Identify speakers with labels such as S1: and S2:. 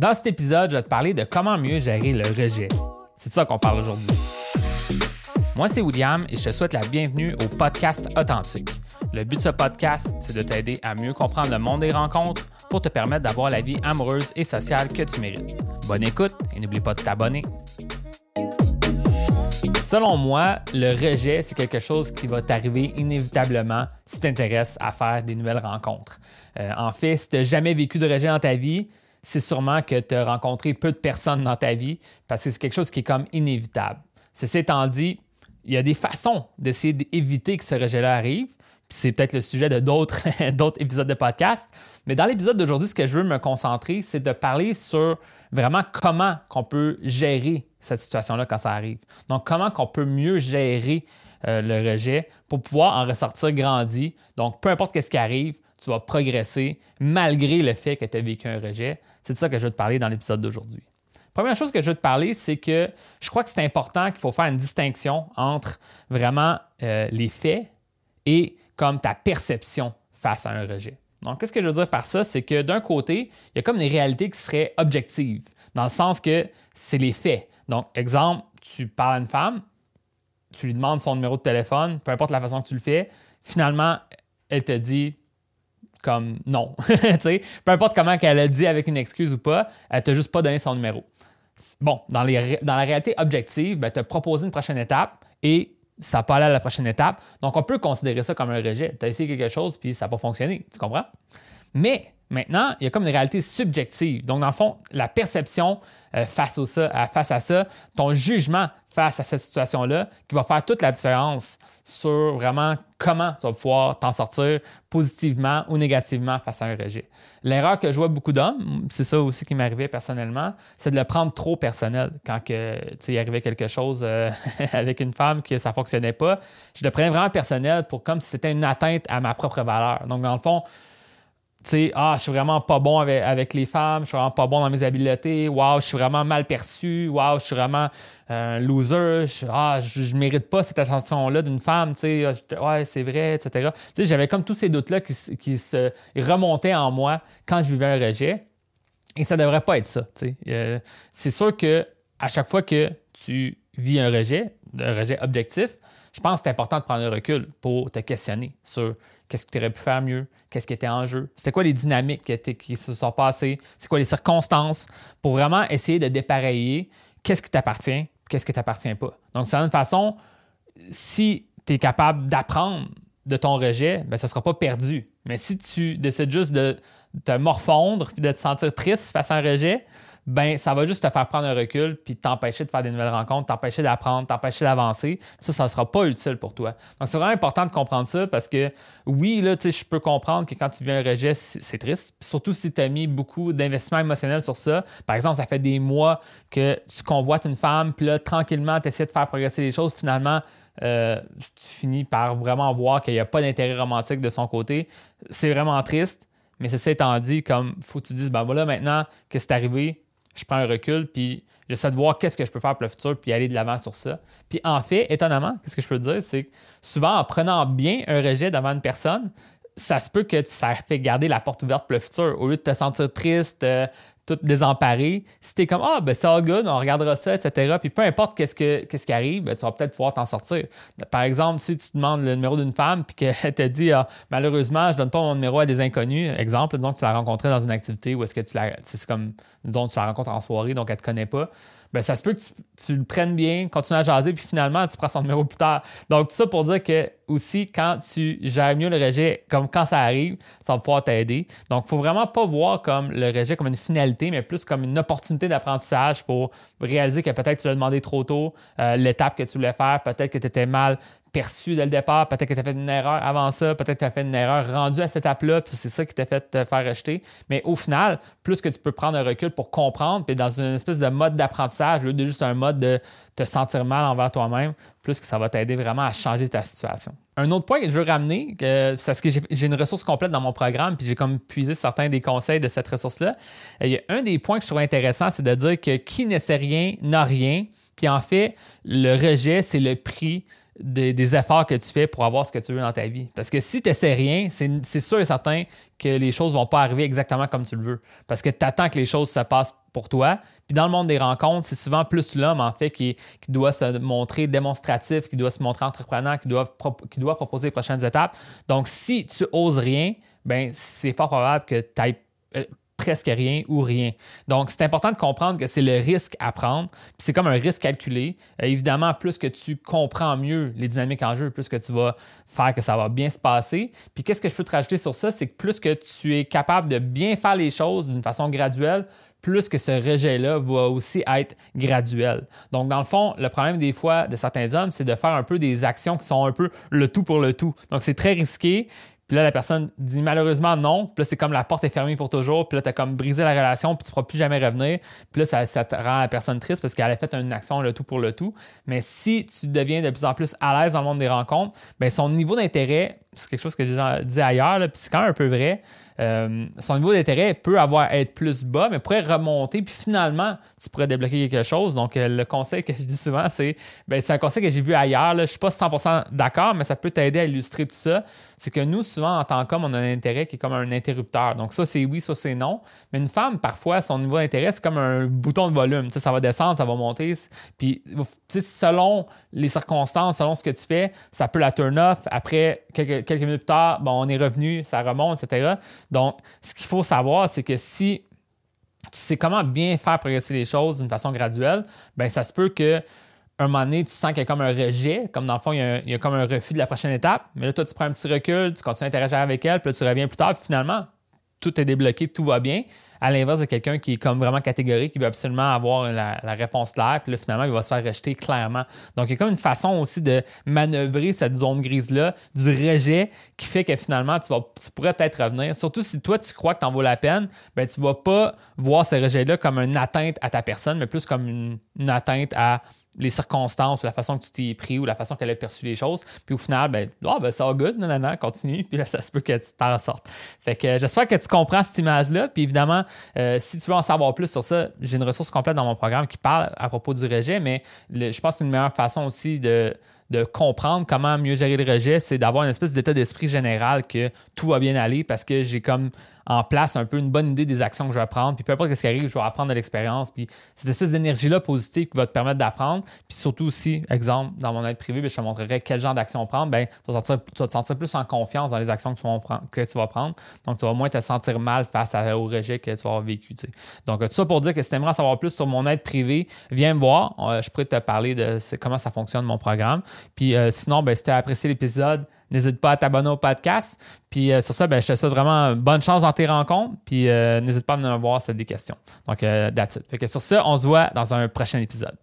S1: Dans cet épisode, je vais te parler de comment mieux gérer le rejet. C'est de ça qu'on parle aujourd'hui. Moi, c'est William et je te souhaite la bienvenue au podcast Authentique. Le but de ce podcast, c'est de t'aider à mieux comprendre le monde des rencontres pour te permettre d'avoir la vie amoureuse et sociale que tu mérites. Bonne écoute et n'oublie pas de t'abonner. Selon moi, le rejet, c'est quelque chose qui va t'arriver inévitablement si tu t'intéresses à faire des nouvelles rencontres. Euh, en fait, si tu n'as jamais vécu de rejet dans ta vie, c'est sûrement que tu as rencontré peu de personnes dans ta vie parce que c'est quelque chose qui est comme inévitable. Ceci étant dit, il y a des façons d'essayer d'éviter que ce rejet-là arrive. C'est peut-être le sujet de d'autres, épisodes de podcast. Mais dans l'épisode d'aujourd'hui, ce que je veux me concentrer, c'est de parler sur vraiment comment qu'on peut gérer cette situation-là quand ça arrive. Donc, comment qu'on peut mieux gérer euh, le rejet pour pouvoir en ressortir grandi. Donc, peu importe ce qui arrive, tu vas progresser malgré le fait que tu as vécu un rejet. C'est de ça que je veux te parler dans l'épisode d'aujourd'hui. Première chose que je veux te parler, c'est que je crois que c'est important qu'il faut faire une distinction entre vraiment euh, les faits et comme ta perception face à un rejet. Donc, qu'est-ce que je veux dire par ça? C'est que d'un côté, il y a comme des réalités qui seraient objectives, dans le sens que c'est les faits. Donc, exemple, tu parles à une femme, tu lui demandes son numéro de téléphone, peu importe la façon que tu le fais, finalement, elle te dit comme non. peu importe comment qu'elle a dit avec une excuse ou pas, elle t'a juste pas donné son numéro. Bon, dans, dans la réalité objective, ben, tu proposé une prochaine étape et ça n'a pas allé à la prochaine étape. Donc, on peut considérer ça comme un rejet. Tu as essayé quelque chose puis ça n'a pas fonctionné. Tu comprends? Mais maintenant, il y a comme une réalité subjective. Donc, dans le fond, la perception euh, face, face à ça, ton jugement face à cette situation-là, qui va faire toute la différence sur vraiment comment tu vas pouvoir t'en sortir positivement ou négativement face à un rejet. L'erreur que je vois beaucoup d'hommes, c'est ça aussi qui m'arrivait personnellement, c'est de le prendre trop personnel. Quand que, il arrivait quelque chose euh, avec une femme que ça ne fonctionnait pas, je le prenais vraiment personnel pour comme si c'était une atteinte à ma propre valeur. Donc, dans le fond, tu sais, ah, je suis vraiment pas bon avec, les femmes, je suis vraiment pas bon dans mes habiletés, waouh, je suis vraiment mal perçu, waouh, je suis vraiment un loser, je, ah, je, mérite pas cette attention-là d'une femme, tu sais, ah, ouais, c'est vrai, etc. Tu sais, j'avais comme tous ces doutes-là qui, se remontaient en moi quand je vivais un rejet, et ça devrait pas être ça. Euh, c'est sûr que à chaque fois que tu vis un rejet, un rejet objectif, je pense que c'est important de prendre un recul pour te questionner sur qu'est-ce que tu aurais pu faire mieux, qu'est-ce qui était en jeu, c'était quoi les dynamiques qui, se sont passées, c'est quoi les circonstances, pour vraiment essayer de dépareiller qu'est-ce qui t'appartient, qu'est-ce qui t'appartient pas? Donc, c'est une façon, si tu es capable d'apprendre de ton rejet, ben, ça ne sera pas perdu. Mais si tu décides juste de te morfondre et de te sentir triste face à un rejet, ben ça va juste te faire prendre un recul puis t'empêcher de faire des nouvelles rencontres, t'empêcher d'apprendre, t'empêcher d'avancer. Ça, ça sera pas utile pour toi. Donc, c'est vraiment important de comprendre ça parce que oui, là, tu sais, je peux comprendre que quand tu viens un rejet, c'est triste. Surtout si tu as mis beaucoup d'investissement émotionnel sur ça. Par exemple, ça fait des mois que tu convoites une femme, puis là, tranquillement, tu essaies de faire progresser les choses. Finalement, euh, tu finis par vraiment voir qu'il n'y a pas d'intérêt romantique de son côté. C'est vraiment triste. Mais c'est étant dit, comme faut que tu dises, ben voilà, maintenant que c'est arrivé, je prends un recul, puis j'essaie de voir qu'est-ce que je peux faire pour le futur, puis aller de l'avant sur ça. Puis en fait, étonnamment, qu'est-ce que je peux te dire, c'est que souvent, en prenant bien un rejet devant une personne, ça se peut que ça fait garder la porte ouverte pour le futur. Au lieu de te sentir triste, euh, tout désemparé, si tu es comme Ah, ben c'est all good, on regardera ça, etc. Puis peu importe qu'est-ce, que, qu'est-ce qui arrive, ben, tu vas peut-être pouvoir t'en sortir. Par exemple, si tu demandes le numéro d'une femme puis qu'elle te dit ah, malheureusement, je donne pas mon numéro à des inconnus, exemple, disons que tu l'as rencontré dans une activité ou est-ce que tu l'as. C'est comme disons tu la rencontres en soirée, donc elle te connaît pas ben ça se peut que tu, le prennes bien, continues à jaser, puis finalement, tu prends son numéro plus tard. Donc, tout ça pour dire que aussi, quand tu gères mieux le rejet, comme quand ça arrive, ça va pouvoir t'aider. Donc, il faut vraiment pas voir comme le rejet comme une finalité, mais plus comme une opportunité d'apprentissage pour réaliser que peut-être tu l'as demandé trop tôt, euh, l'étape que tu voulais faire, peut-être que tu étais mal perçu dès le départ. Peut-être que tu as fait une erreur avant ça, peut-être que tu as fait une erreur rendue à cette étape-là, puis c'est ça qui t'a fait te faire rejeter. Mais au final, plus que tu peux prendre un recul pour comprendre, puis dans une espèce de mode d'apprentissage, au lieu de juste un mode de te sentir mal envers toi-même, plus que ça va t'aider vraiment à changer ta situation. Un autre point que je veux ramener, parce que j'ai une ressource complète dans mon programme, puis j'ai comme puisé certains des conseils de cette ressource-là. Il y a un des points que je trouve intéressant, c'est de dire que qui ne sait rien n'a rien. Puis en fait, le rejet, c'est le prix des, efforts que tu fais pour avoir ce que tu veux dans ta vie. Parce que si tu n'essaies rien, c'est sûr et certain que les choses ne vont pas arriver exactement comme tu le veux. Parce que tu attends que les choses se passent pour toi. Puis dans le monde des rencontres, c'est souvent plus l'homme, en fait, qui, doit se montrer démonstratif, qui doit se montrer entrepreneur, qui doit, proposer les prochaines étapes. Donc, si tu oses rien, ben c'est fort probable que tu ailles euh, presque rien ou rien. Donc, c'est important de comprendre que c'est le risque à prendre. C'est comme un risque calculé. Euh, évidemment, plus que tu comprends mieux les dynamiques en jeu, plus que tu vas faire que ça va bien se passer. Puis qu'est-ce que je peux te rajouter sur ça? C'est que plus que tu es capable de bien faire les choses d'une façon graduelle, plus que ce rejet-là va aussi être graduel. Donc, dans le fond, le problème des fois de certains hommes, c'est de faire un peu des actions qui sont un peu le tout pour le tout. Donc, c'est très risqué. Puis là, la personne dit malheureusement non. Puis là, c'est comme la porte est fermée pour toujours. Puis là, tu as comme brisé la relation, puis tu ne pourras plus jamais revenir. Puis là, ça, te rend la personne triste parce qu'elle a fait une action le tout pour le tout. Mais si tu deviens de plus en plus à l'aise dans le monde des rencontres, bien, son niveau d'intérêt, c'est quelque chose que j'ai dit ailleurs, puis c'est quand même un peu vrai. Euh, son niveau d'intérêt peut avoir être plus bas, mais pourrait remonter, puis finalement, tu pourrais débloquer quelque chose. Donc, euh, le conseil que je dis souvent, c'est ben, c'est un conseil que j'ai vu ailleurs. Je ne suis pas 100% d'accord, mais ça peut t'aider à illustrer tout ça. C'est que nous, souvent, en tant qu'homme, on a un intérêt qui est comme un interrupteur. Donc, ça, c'est oui, ça, c'est non. Mais une femme, parfois, son niveau d'intérêt, c'est comme un bouton de volume. ça va descendre, ça va monter. Puis, selon les circonstances, selon ce que tu fais, ça peut la turn off. Après, quelques, quelques minutes plus tard, bon, on est revenu, ça remonte, etc. Donc, ce qu'il faut savoir, c'est que si tu sais comment bien faire progresser les choses d'une façon graduelle, ben ça se peut que un moment donné, tu sens qu'il y a comme un rejet, comme dans le fond, il y, a, comme un refus de la prochaine étape. Mais là, toi, tu prends un petit recul, tu continues à interagir avec elle, puis là, tu reviens plus tard, puis finalement, tout est débloqué, tout va bien à l'inverse de quelqu'un qui est comme vraiment catégorique, qui veut absolument avoir la, réponse claire, puis là, finalement, il va se faire rejeter clairement. Donc, il y a comme une façon aussi de manœuvrer cette zone grise-là, du rejet, qui fait que finalement, tu, vas, pourrais peut-être revenir. Surtout si toi, tu crois que tu en vaut la peine, ben, tu vas pas voir ce rejet-là comme une atteinte à ta personne, mais plus comme une atteinte à les circonstances, la façon que tu t'es pris ou la façon qu'elle a perçu les choses. Puis au final, ben, oh, ben ça va good, non, non, non, continue. Puis là, ça se peut que tu t'en sortes. Fait que j'espère que tu comprends cette image-là. Puis évidemment, euh, si tu veux en savoir plus sur ça, j'ai une ressource complète dans mon programme qui parle à propos du rejet, mais je pense qu'une meilleure façon aussi de de comprendre comment mieux gérer le rejet, c'est d'avoir une espèce d'état d'esprit général que tout va bien aller parce que j'ai comme en place un peu une bonne idée des actions que je vais prendre. Puis peu importe ce qui arrive, je vais apprendre de l'expérience. Puis cette espèce d'énergie-là positive qui va te permettre d'apprendre. Puis surtout aussi, exemple, dans mon aide privée, ben, je te montrerai quel genre d'action prendre. Bien, tu, vas te sentir plus en confiance dans les actions que tu, vas prendre. Donc, tu vas moins te sentir mal face au rejet que tu vas avoir vécu. Donc, tout ça pour dire que si tu aimerais en savoir plus sur mon aide privée, viens me voir. Euh, je pourrais te parler de comment ça fonctionne mon programme. Puis euh, sinon, ben, si tu as apprécié l'épisode, N'hésite pas à t'abonner au podcast. Puis euh, sur ça, ben, je te souhaite vraiment bonne chance dans tes rencontres. Puis euh, n'hésite pas à me voir si tu as des questions. Donc, euh, that's it. Fait que sur ça, on se voit dans un prochain épisode.